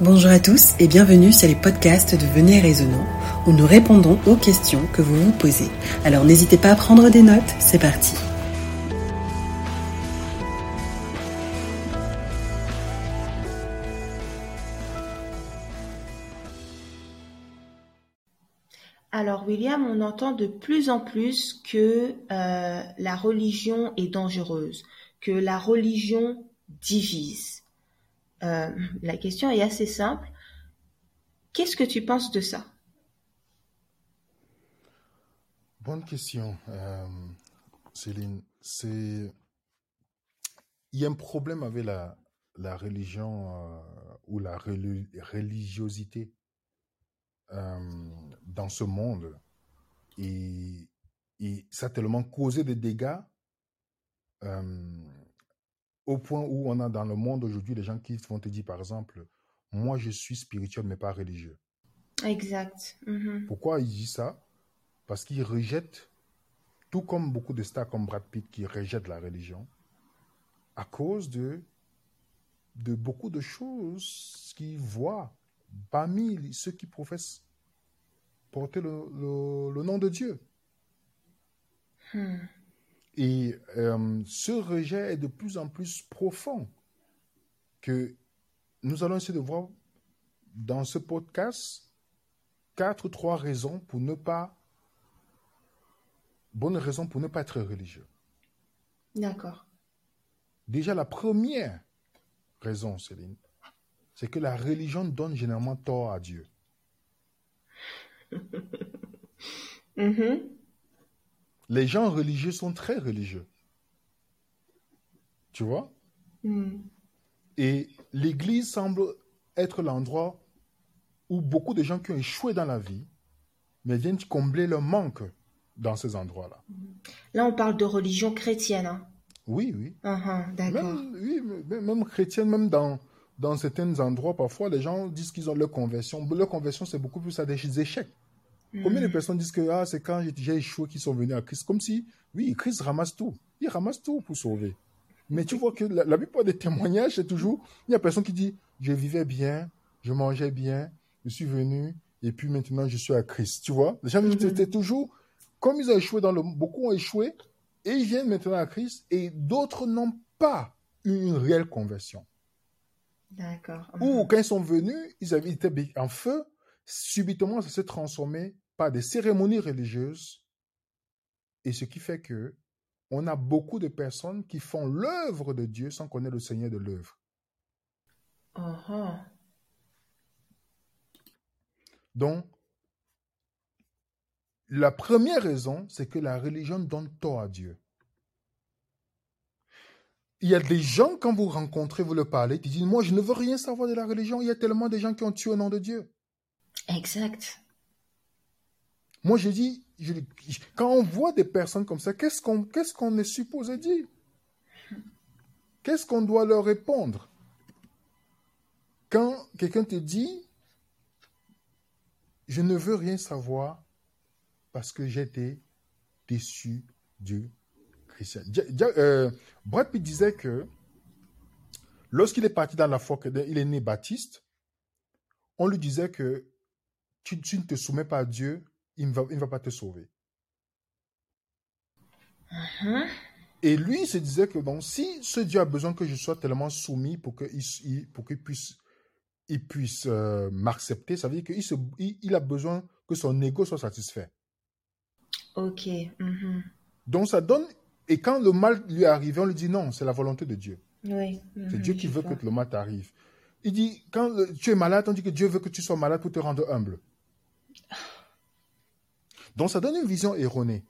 Bonjour à tous et bienvenue sur les podcasts de Venez Raisonnant où nous répondons aux questions que vous vous posez. Alors n'hésitez pas à prendre des notes, c'est parti. Alors William, on entend de plus en plus que euh, la religion est dangereuse, que la religion divise. Euh, la question est assez simple. Qu'est-ce que tu penses de ça? Bonne question, euh, Céline. C'est il y a un problème avec la, religion euh, ou la religiosité dans ce monde. Et, et, ça a tellement causé des dégâts au point où on a dans le monde aujourd'hui des gens qui vont te dire, par exemple, moi je suis spirituel mais pas religieux. Exact. Mhm. Pourquoi ils disent ça? Parce qu'ils rejettent, tout comme beaucoup de stars comme Brad Pitt qui rejettent la religion, à cause de, de beaucoup de choses qu'ils voient parmi ceux qui professent porter le, le, nom de Dieu. Hmm. Et euh, ce rejet est de plus en plus profond que nous allons essayer de voir dans ce podcast quatre ou trois raisons pour ne pas, bonnes raisons pour ne pas être religieux. D'accord. Déjà, la première raison, Céline, c'est que la religion donne généralement tort à Dieu. mm les gens religieux sont très religieux. Tu vois? Hmm. Et l'Église semble être l'endroit où beaucoup de gens qui ont échoué dans la vie, mais viennent combler leur manque dans ces endroits-là. Là, on parle de religion chrétienne. Hein. Oui, oui. Uh-huh, d'accord. Même, oui, même chrétienne, même dans, dans certains endroits, parfois, les gens disent qu'ils ont leur conversion. Leur conversion, c'est beaucoup plus à des échecs. Combien de hmm. personnes disent que ah, c'est quand j'ai échoué qu'ils sont venus à Christ? Comme si, oui, Christ ramasse tout. Il ramasse tout pour sauver. Mais tu vois que la, plupart des témoignages, c'est toujours, il y a personne qui dit, je vivais bien, je mangeais bien, je suis venu, et puis maintenant je suis à Christ. Tu vois? Les gens, hmm. toujours, comme ils ont échoué dans le, beaucoup ont échoué, et ils viennent maintenant à Christ, et d'autres n'ont pas eu une réelle conversion. D'accord. Ou quand ils sont venus, ils avaient été en feu, subitement ça s'est transformé des cérémonies religieuses. Et ce qui fait que on a beaucoup de personnes qui font l'œuvre de Dieu sans connaître le Seigneur de l'œuvre. Uh-huh. Donc, la première raison, c'est que la religion donne tort à Dieu. Il y a des gens, quand vous rencontrez, vous le parlez, qui disent, moi, je ne veux rien savoir de la religion. Il y a tellement de gens qui ont tué au nom de Dieu. Exact. Moi, je dis, quand on voit des personnes comme ça, qu'est-ce qu'on est supposé dire? Qu'est-ce qu'on doit leur répondre? Quand quelqu'un te dit, je ne veux rien savoir parce que j'étais déçu du chrétien. Euh, Brad Pitt disait que lorsqu'il est parti dans la foi, il est né baptiste, on lui disait que tu ne te soumets pas à Dieu il ne va, va pas te sauver. Uh-huh. Et lui, il se disait que bon, si ce Dieu a besoin que je sois tellement soumis pour qu'il pour puisse, il puisse euh, m'accepter, ça veut dire qu'il il, il, a besoin que son ego soit satisfait. Ok. Mm-hmm. Donc ça donne, et quand le mal lui est arrivé, on lui dit non, c'est la volonté de Dieu. Oui. c'est Dieu qui veut que le mal t'arrive. Il dit, quand tu es malade, on dit que Dieu veut que tu sois malade pour te rendre humble. Donc ça donne une vision erronée.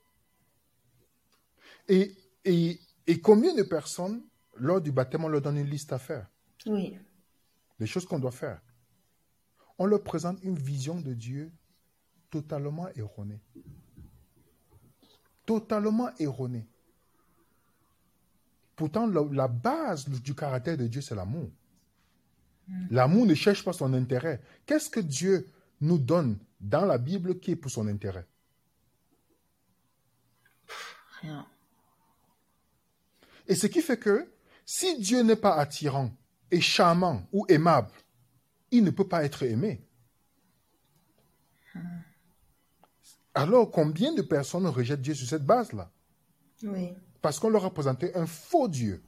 Et, et, et combien de personnes, lors du baptême, on leur donne une liste à faire? Oui. Des choses qu'on doit faire. On leur présente une vision de Dieu totalement erronée. Totalement erronée. Pourtant, la, base du caractère de Dieu, c'est l'amour. Mm. L'amour ne cherche pas son intérêt. Qu'est-ce que Dieu nous donne dans la Bible qui est pour son intérêt? Et ce qui fait que si Dieu n'est pas attirant et charmant ou aimable, il ne peut pas être aimé. Alors, combien de personnes rejettent Dieu sur cette base-là? Oui. Parce qu'on leur a présenté un faux Dieu,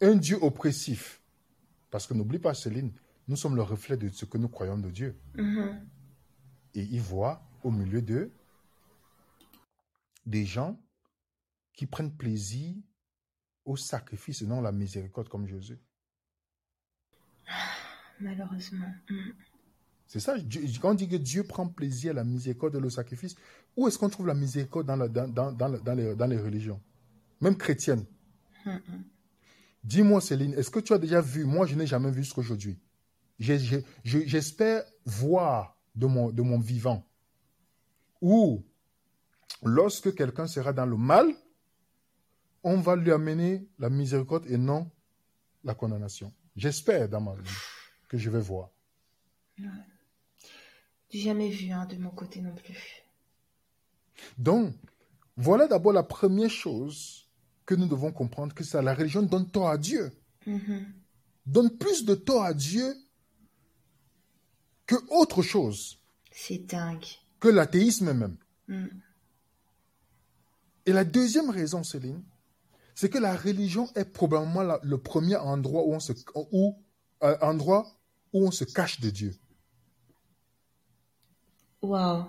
un Dieu oppressif. Parce que n'oublie pas, Céline, nous sommes le reflet de ce que nous croyons de Dieu. Mhm. Et ils voient au milieu d'eux des gens qui prennent plaisir au sacrifice et non à la miséricorde comme Jésus. Malheureusement. Mhm. C'est ça, quand on dit que Dieu prend plaisir à la miséricorde et le sacrifice, où est-ce qu'on trouve la miséricorde dans, la- dans, dans- dans la- dans les, dans les religions? Même chrétiennes. Dis-moi, Céline, est-ce que tu as déjà vu Moi, je n'ai jamais vu jusqu'à aujourd'hui. J'ai- j'ai- je- J'espère voir de mon, de mon vivant. Ou, lorsque quelqu'un sera dans le mal, on va lui amener la miséricorde et non la condamnation. J'espère dans ma vie que je vais voir. J'ai jamais vu hein, de mon côté non plus. Donc, voilà d'abord la première chose que nous devons comprendre, que ça, la religion donne tort à Dieu. Mhm. Donne plus de tort à Dieu que autre chose, C'est dingue. que l'athéisme même. Mhm. Et la deuxième raison, Céline, c'est que la religion est probablement la- le premier endroit où on se, où, euh, endroit où on se cache de Dieu. Waouh.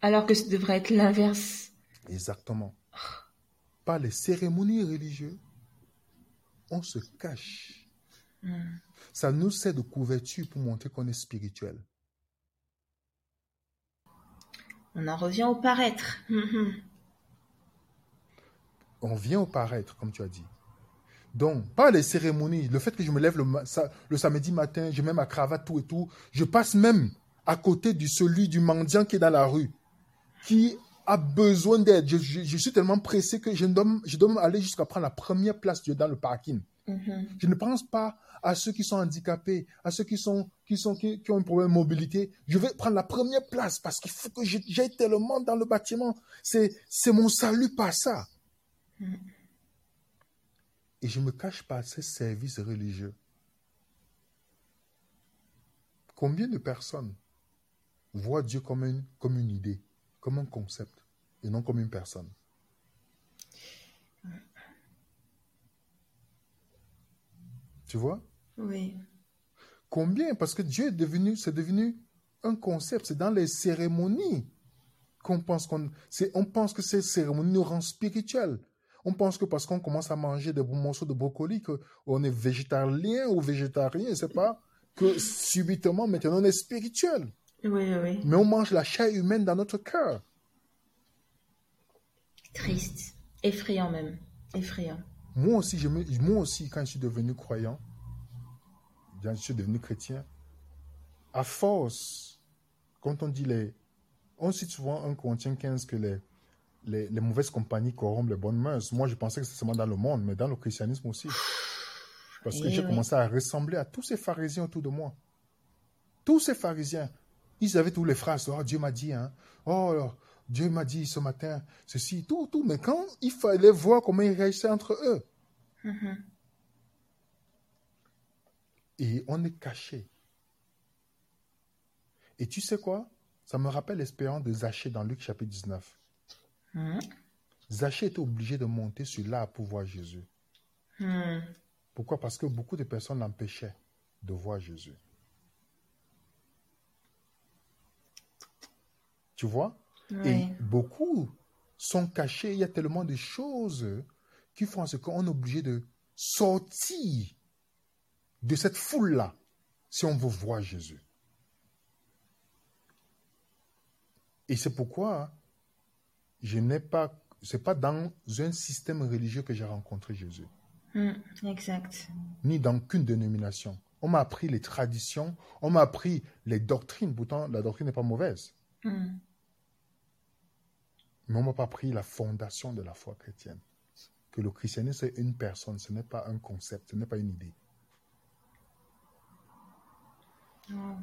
Alors que ce devrait être l'inverse. Exactement. Par les cérémonies religieuses, on se cache. Mhm. Ça nous sert de couverture pour montrer qu'on est spirituel. On en revient au paraître. Mhm. On vient au paraître, comme tu as dit. Donc, pas les cérémonies, le fait que je me lève le, samedi matin, je mets ma cravate, tout et tout, je passe même à côté de celui du mendiant qui est dans la rue, qui a besoin d'aide. Je, je- je suis tellement pressé que je dois, je dois aller jusqu'à prendre la première place dans le parking. Mhm. Je ne pense pas à ceux qui sont handicapés, à ceux qui, sont, qui, sont, qui, qui ont un problème de mobilité. Je vais prendre la première place parce qu'il faut que j'ai- j'aille tellement dans le bâtiment. C'est c'est mon salut par ça. Et je me cache pas ces services religieux. Combien de personnes voient Dieu comme une, comme une idée, comme un concept, et non comme une personne? Tu vois? Oui. Combien? Parce que Dieu est devenu, c'est devenu un concept. C'est dans les cérémonies qu'on pense qu'on, on pense que ces cérémonies nous rendent spirituels. On pense que parce qu'on commence à manger des morceaux de brocoli, qu'on est végétalien ou végétarien, c'est pas que subitement maintenant on est spirituel. Oui, oui. Mais on mange la chair humaine dans notre cœur. Triste. Effrayant même. Effrayant. Moi aussi, je me- moi aussi, quand je suis devenu croyant, quand je suis devenu chrétien, à force, quand on dit les. On cite souvent un Corinthiens 15 que les, les, les mauvaises compagnies corrompent les bonnes mœurs. Moi, je pensais que c'était seulement dans le monde, mais dans le christianisme aussi. Parce que Eh j'ai oui. commencé à ressembler à tous ces pharisiens autour de moi. Tous ces pharisiens. Ils avaient tous les phrases. Oh, Dieu m'a dit, hein. Oh, Dieu m'a dit ce matin, ceci, tout, tout. Mais quand il fallait voir comment ils réagissaient entre eux, Mhm. et on est caché. Et tu sais quoi? Ça me rappelle l'expérience de Zachée dans Luc chapitre 19. Mhm. Zachée était obligé de monter sur l'arbre pour voir Jésus. Mhm. Pourquoi? Parce que beaucoup de personnes l'empêchaient de voir Jésus. Tu vois? Oui. Et beaucoup sont cachés. Il y a tellement de choses qui font en ce qu'on est obligé de sortir de cette foule-là si on veut voir Jésus. Et c'est pourquoi je n'ai pas, c'est pas dans un système religieux que j'ai rencontré Jésus, Mhm. Exact. ni dans qu'une dénomination. On m'a appris les traditions, on m'a appris les doctrines. Pourtant, la doctrine n'est pas mauvaise. Mhm. Mais on m'a pas appris la fondation de la foi chrétienne. Que le christianisme, c'est une personne, ce n'est pas un concept, ce n'est pas une idée. Wow.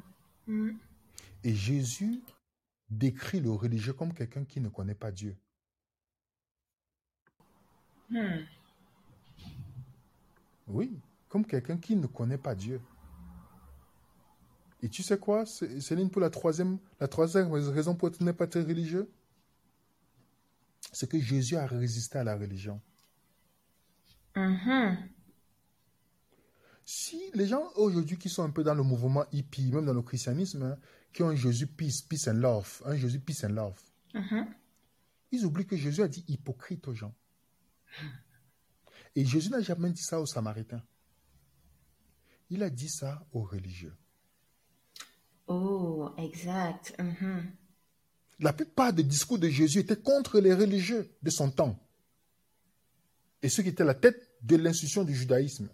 Mhm. Et Jésus décrit le religieux comme quelqu'un qui ne connaît pas Dieu. Mhm. Oui, comme quelqu'un qui ne connaît pas Dieu. Et tu sais quoi, Céline, pour la troisième, la troisième raison pour ne pas être religieux, c'est que Jésus a résisté à la religion. Si les gens aujourd'hui qui sont un peu dans le mouvement hippie, même dans le christianisme, hein, qui ont un Jésus peace, peace and love, un Jésus peace and love, Mm-hmm. ils oublient que Jésus a dit hypocrite aux gens. Et Jésus n'a jamais dit ça aux Samaritains. Il a dit ça aux religieux. Oh, exact. Mm-hmm. La plupart des discours de Jésus étaient contre les religieux de son temps. Et ceux qui étaient la tête de l'institution du judaïsme.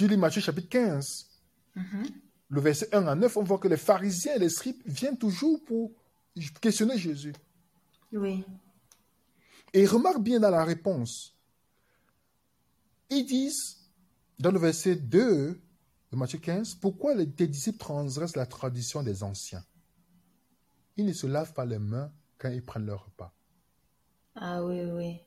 Tu lis Matthieu chapitre 15, Mm-hmm. le verset 1 à 9, on voit que les pharisiens et les scribes viennent toujours pour questionner Jésus. Oui. Et remarque bien dans la réponse. Ils disent, dans le verset 2 de Matthieu 15, pourquoi les, disciples transgressent la tradition des anciens? Ils ne se lavent pas les mains quand ils prennent leur repas. Ah oui, oui.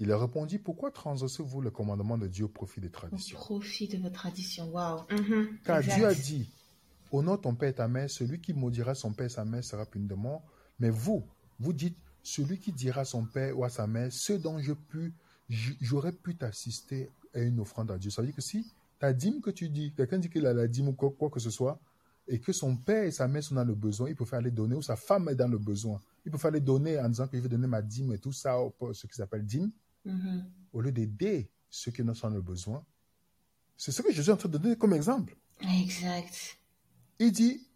Il leur répondit, pourquoi transgressez-vous le commandement de Dieu au profit des Au traditions profit de vos traditions. Waouh. Mhm. Car Exact. Dieu a dit, honore ton père et ta mère, celui qui maudira son père et sa mère sera puni de mort. Mais vous, vous dites, celui qui dira à son père ou à sa mère, ce dont je pu, j- j'aurais pu t'assister à une offrande à Dieu. Ça veut dire que si ta dîme que tu dis, quelqu'un dit qu'il a la dîme ou quoi, quoi que ce soit, et que son père et sa mère sont dans le besoin, il peut faire aller donner, ou sa femme est dans le besoin, il peut faire aller donner en disant que je vais donner ma dîme et tout ça, au- ce qui s'appelle dîme, Mhm. au lieu d'aider ceux qui en sont dans le besoin. C'est ce que Jésus est en train de donner comme exemple. Exact. Il dit,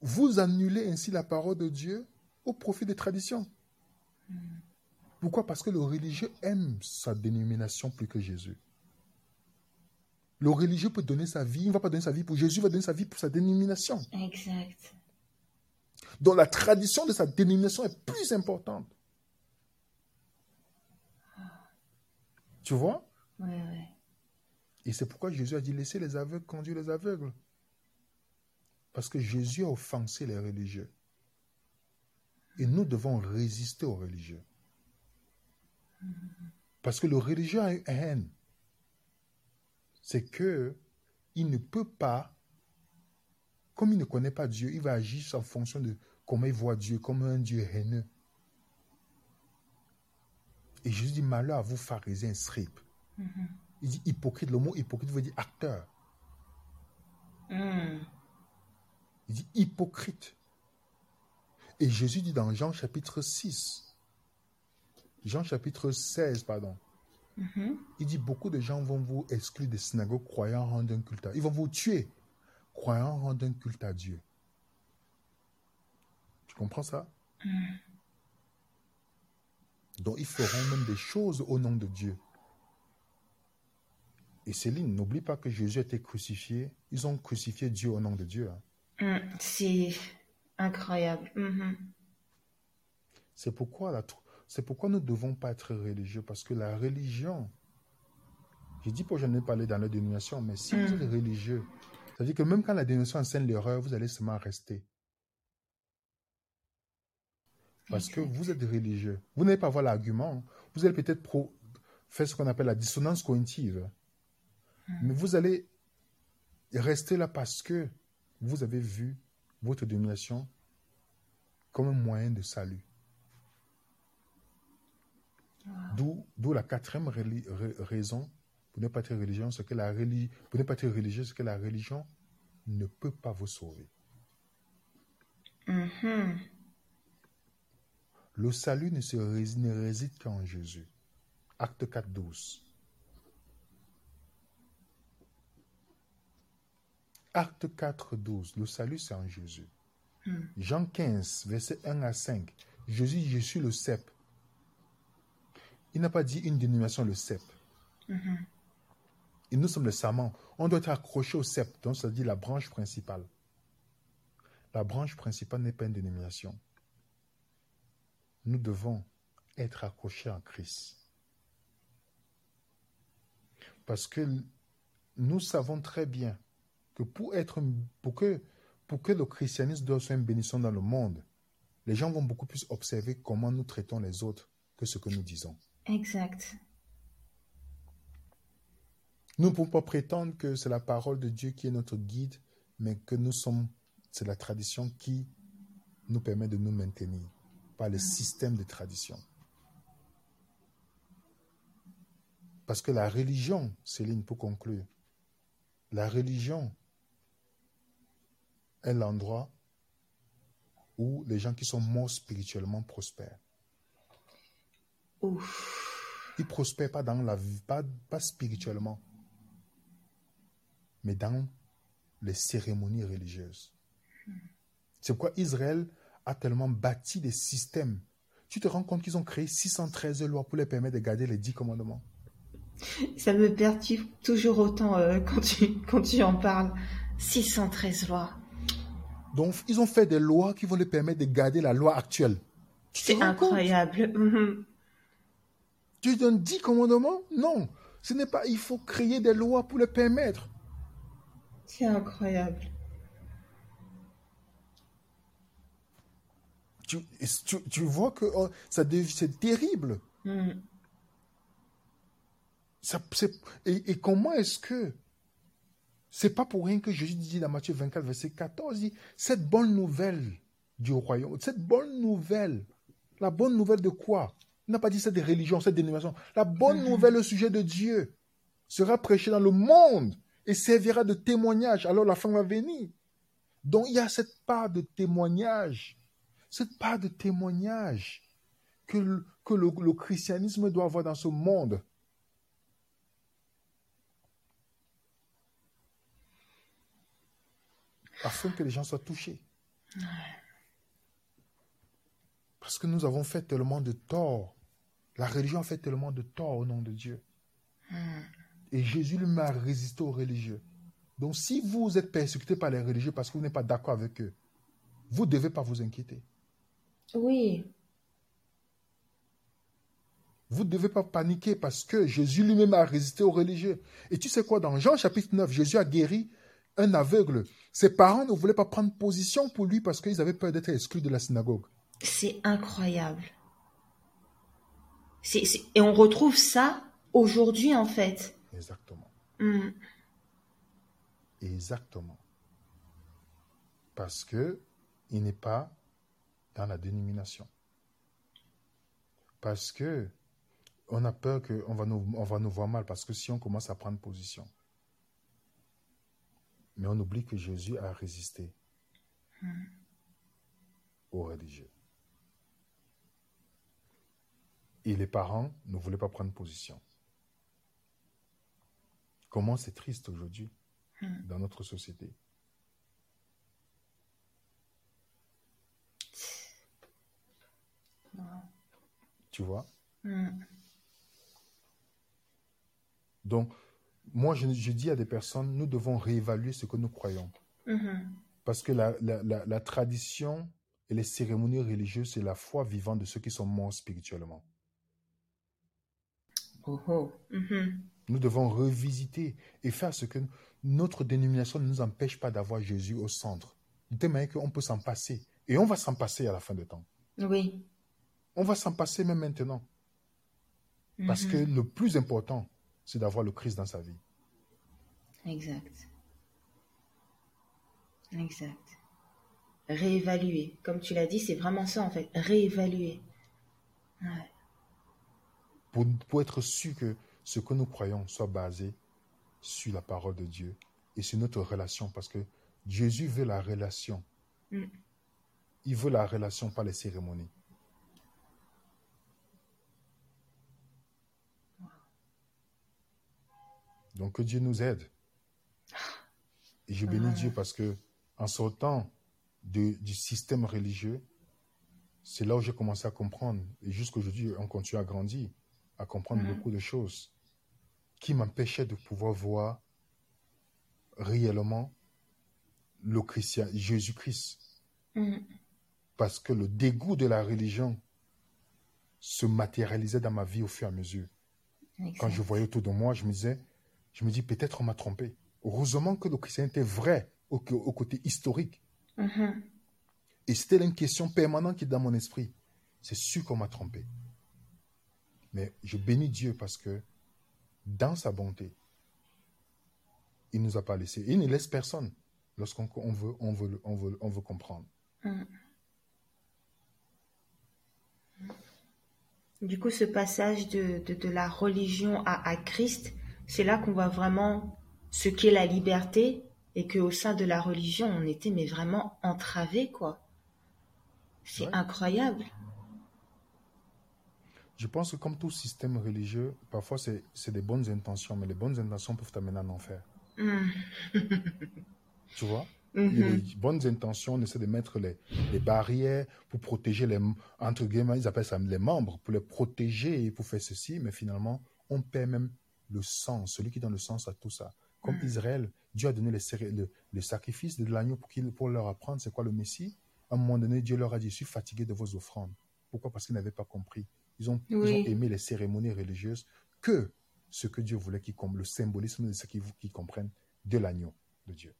vous annulez ainsi la parole de Dieu au profit des traditions. Pourquoi? Parce que le religieux aime sa dénomination plus que Jésus. Le religieux peut donner sa vie, il ne va pas donner sa vie pour Jésus, il va donner sa vie pour sa dénomination. Exact. Donc la tradition de sa dénomination est plus importante. Tu vois? Ouais, ouais. Et c'est pourquoi Jésus a dit laissez les aveugles conduire les aveugles. Parce que Jésus a offensé les religieux. Et nous devons résister aux religieux. Parce que le religieux a une haine. C'est que il ne peut pas, comme il ne connaît pas Dieu, il va agir en fonction de comment il voit Dieu, comme un Dieu haineux. Et Jésus dit malheur à vous, pharisiens, scribes. Il dit hypocrite. Le mot hypocrite veut dire acteur. Mm. Il dit hypocrite. Et Jésus dit dans Jean chapitre 6, Jean chapitre 16, pardon, Mhm. il dit beaucoup de gens vont vous exclure des synagogues croyant rendre un culte à Ils vont vous tuer croyant rendre un culte à Dieu. Tu comprends ça? Donc ils feront même des choses au nom de Dieu. Et Céline, n'oublie pas que Jésus a été crucifié. Ils ont crucifié Dieu au nom de Dieu. hein. Mm. C'est incroyable. Mhm. C'est pourquoi, la tr- c'est pourquoi nous ne devons pas être religieux, parce que la religion, je dis pas que je n'ai pas parlé dans la dénomination, mais si vous Mm. êtes religieux, ça veut dire que même quand la dénomination enseigne l'erreur, vous allez seulement rester. Parce que vous êtes religieux. Vous n'allez pas avoir l'argument. Vous allez peut-être faire ce qu'on appelle la dissonance cognitive. Mais vous allez rester là parce que vous avez vu votre dénomination comme un moyen de salut. D'où, d'où la quatrième raison pour ne pas être religieux, c'est que la reli- pour ne pas être religieux, c'est que la religion ne peut pas vous sauver. Mhm. Le salut ne, se rés- ne réside qu'en Jésus. Acte 4, 12. Acte 4, 12. Le salut, c'est en Jésus. Jean 15, verset 1 à 5. Jésus je suis le cep. Il n'a pas dit une dénomination, le cep. Et nous sommes le serment. On doit être accroché au cep, donc ça dit la branche principale. La branche principale n'est pas une dénomination. Nous devons être accrochés en Christ. Parce que nous savons très bien que pour être pour que pour que le christianisme soit une bénédiction dans le monde, les gens vont beaucoup plus observer comment nous traitons les autres que ce que nous disons. Exact. Nous ne pouvons pas prétendre que c'est la parole de Dieu qui est notre guide mais que nous sommes, c'est la tradition qui nous permet de nous maintenir, pas le système de tradition. Parce que la religion, Céline, pour conclure, la religion est l'endroit où les gens qui sont morts spirituellement prospèrent. Ouf. Ils prospèrent pas dans la vie, pas, pas spirituellement, mais dans les cérémonies religieuses. C'est pourquoi Israël a tellement bâti des systèmes. Tu te rends compte qu'ils ont créé 613 lois pour les permettre de garder les dix commandements. Ça me perturbe toujours autant euh, quand, tu, quand tu en parles. 613 lois. Donc, ils ont fait des lois qui vont les permettre de garder la loi actuelle. C'est incroyable. Mhm. Tu donnes 10 commandements? Non. Ce n'est pas. Il faut créer des lois pour les permettre. C'est incroyable. Tu, tu, vois que oh, ça c'est terrible. Mm. Ça, et, et, comment est-ce que c'est pas pour rien que Jésus dit dans Matthieu 24, verset 14, dit, cette bonne nouvelle du royaume, cette bonne nouvelle, la bonne nouvelle de quoi? Il n'a pas dit ça des religions, cette dénomination. La bonne mm-hmm. nouvelle au sujet de Dieu sera prêchée dans le monde et servira de témoignage. Alors la fin va venir. Donc il y a cette part de témoignage, cette part de témoignage que, le, que le christianisme doit avoir dans ce monde. afin que les gens soient touchés. Parce que nous avons fait tellement de tort. La religion a fait tellement de tort au nom de Dieu. Hmm. Et Jésus lui a résisté aux religieux. Donc si vous êtes persécuté par les religieux parce que vous n'êtes pas d'accord avec eux, vous ne devez pas vous inquiéter. Oui. Vous ne devez pas paniquer parce que Jésus lui-même a résisté aux religieux. Et tu sais quoi, dans Jean chapitre 9, Jésus a guéri un aveugle. Ses parents ne voulaient pas prendre position pour lui parce qu'ils avaient peur d'être exclus de la synagogue. C'est incroyable. Et on retrouve ça aujourd'hui en fait. Exactement. Hmm. Exactement. Parce que il n'est pas dans la dénomination. Parce que on a peur qu'on va nous, on va nous voir mal parce que si on commence à prendre position. Mais on oublie que Jésus a résisté aux religieux. Et les parents ne voulaient pas prendre position. Comment c'est triste aujourd'hui dans notre société. Tu vois Donc, moi, je, dis à des personnes, nous devons réévaluer ce que nous croyons. Mm-hmm. Parce que la, tradition et les cérémonies religieuses, c'est la foi vivante de ceux qui sont morts spirituellement. Oh, oh. Mm-hmm. Nous devons revisiter et faire ce que notre dénomination ne nous empêche pas d'avoir Jésus au centre. De manière qu'on peut s'en passer. Et on va s'en passer à la fin de temps. Oui. On va s'en passer même maintenant. Parce que le plus important, c'est d'avoir le Christ dans sa vie. Exact. Exact. Réévaluer. Comme tu l'as dit, c'est vraiment ça en fait. Réévaluer. Pour, pour, être sûr que ce que nous croyons soit basé sur la parole de Dieu et sur notre relation. Parce que Jésus veut la relation. Mm. Il veut la relation, pas les cérémonies. Donc que Dieu nous aide. Et je bénis Dieu parce que en sortant du système religieux, c'est là où j'ai commencé à comprendre. Et jusqu'aujourd'hui, on continue à grandir, à comprendre beaucoup de choses qui m'empêchaient de pouvoir voir réellement le Christian, Jésus-Christ. Mm. Parce que le dégoût de la religion se matérialisait dans ma vie au fur et à mesure. Quand je voyais autour de moi, je me disais, je me dis peut-être on m'a trompé. Heureusement que le christianisme était vrai au, côté historique. Mm-hmm. Et c'était une question permanente qui est dans mon esprit. C'est sûr qu'on m'a trompé. Mais je bénis Dieu parce que dans sa bonté, il ne nous a pas laissé. Il ne laisse personne. lorsqu'on on veut, on veut, on veut, on veut comprendre. Mm. Du coup, ce passage de, de, la religion à, à Christ, c'est là qu'on voit vraiment ce qu'est la liberté et qu'au sein de la religion, on était mais vraiment entravé, quoi. C'est incroyable. Je pense que comme tout système religieux, parfois c'est des bonnes intentions, mais les bonnes intentions peuvent t'amener en enfer. Mm. tu vois? Mm-hmm. Les bonnes intentions, on essaie de mettre les, les, barrières pour protéger les, entre guillemets, ils appellent ça les membres, pour les protéger et pour faire ceci, mais finalement, on perd même le sens, celui qui donne le sens à tout ça. Comme mm. Israël, Dieu a donné le, le sacrifice de l'agneau pour, pour leur apprendre c'est quoi le Messie. À un moment donné, Dieu leur a dit, je suis fatigué de vos offrandes. Pourquoi? Parce qu'ils n'avaient pas compris. Ils ont, ils ont, aimé les cérémonies religieuses que ce que Dieu voulait qu'ils comprennent, le symbolisme de ce qu'ils comprennent de l'agneau de Dieu.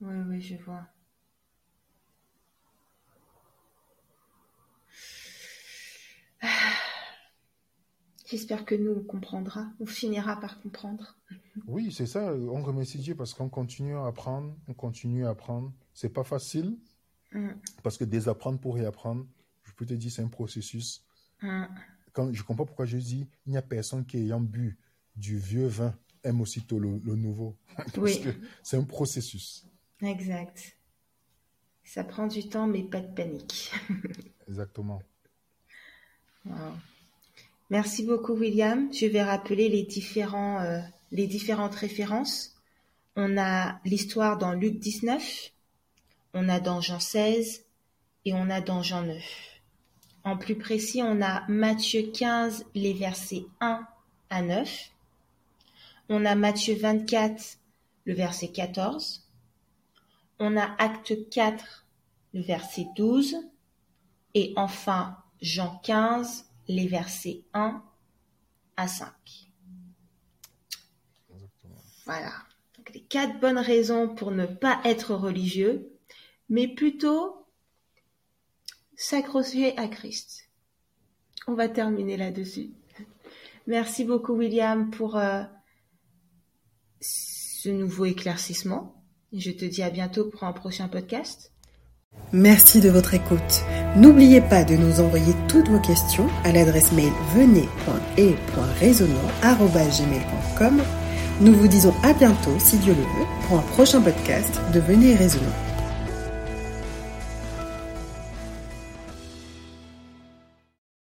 Oui, oui, je vois. J'espère que nous, on comprendra, on finira par comprendre. Oui, c'est ça. On remercie Dieu parce qu'on continue à apprendre, on continue à apprendre. C'est pas facile mm. parce que désapprendre pour réapprendre, je peux te dire, c'est un processus. Mm. Quand, je comprends pourquoi je dis, il n'y a personne qui ayant bu du vieux vin aime aussitôt le, nouveau. parce que c'est un processus. Exact. Ça prend du temps, mais pas de panique. Exactement. Merci beaucoup, William. Je vais rappeler les, différents, euh, les différentes références. On a l'histoire dans Luc 19, on a dans Jean 16 et on a dans Jean 9. En plus précis, on a Matthieu 15, les versets 1 à 9. On a Matthieu 24, le verset 14. On a Acte 4, le verset 12. Et enfin, Jean 15, les versets 1 à 5. Voilà. Donc, les quatre bonnes raisons pour ne pas être religieux, mais plutôt s'accrocher à Christ. On va terminer là-dessus. Merci beaucoup William pour euh, ce nouveau éclaircissement. Je te dis à bientôt pour un prochain podcast. Merci de votre écoute. N'oubliez pas de nous envoyer toutes vos questions à l'adresse mail venez.et.raisonnant.com. Nous vous disons à bientôt, si Dieu le veut, pour un prochain podcast de Venez Raisonnant.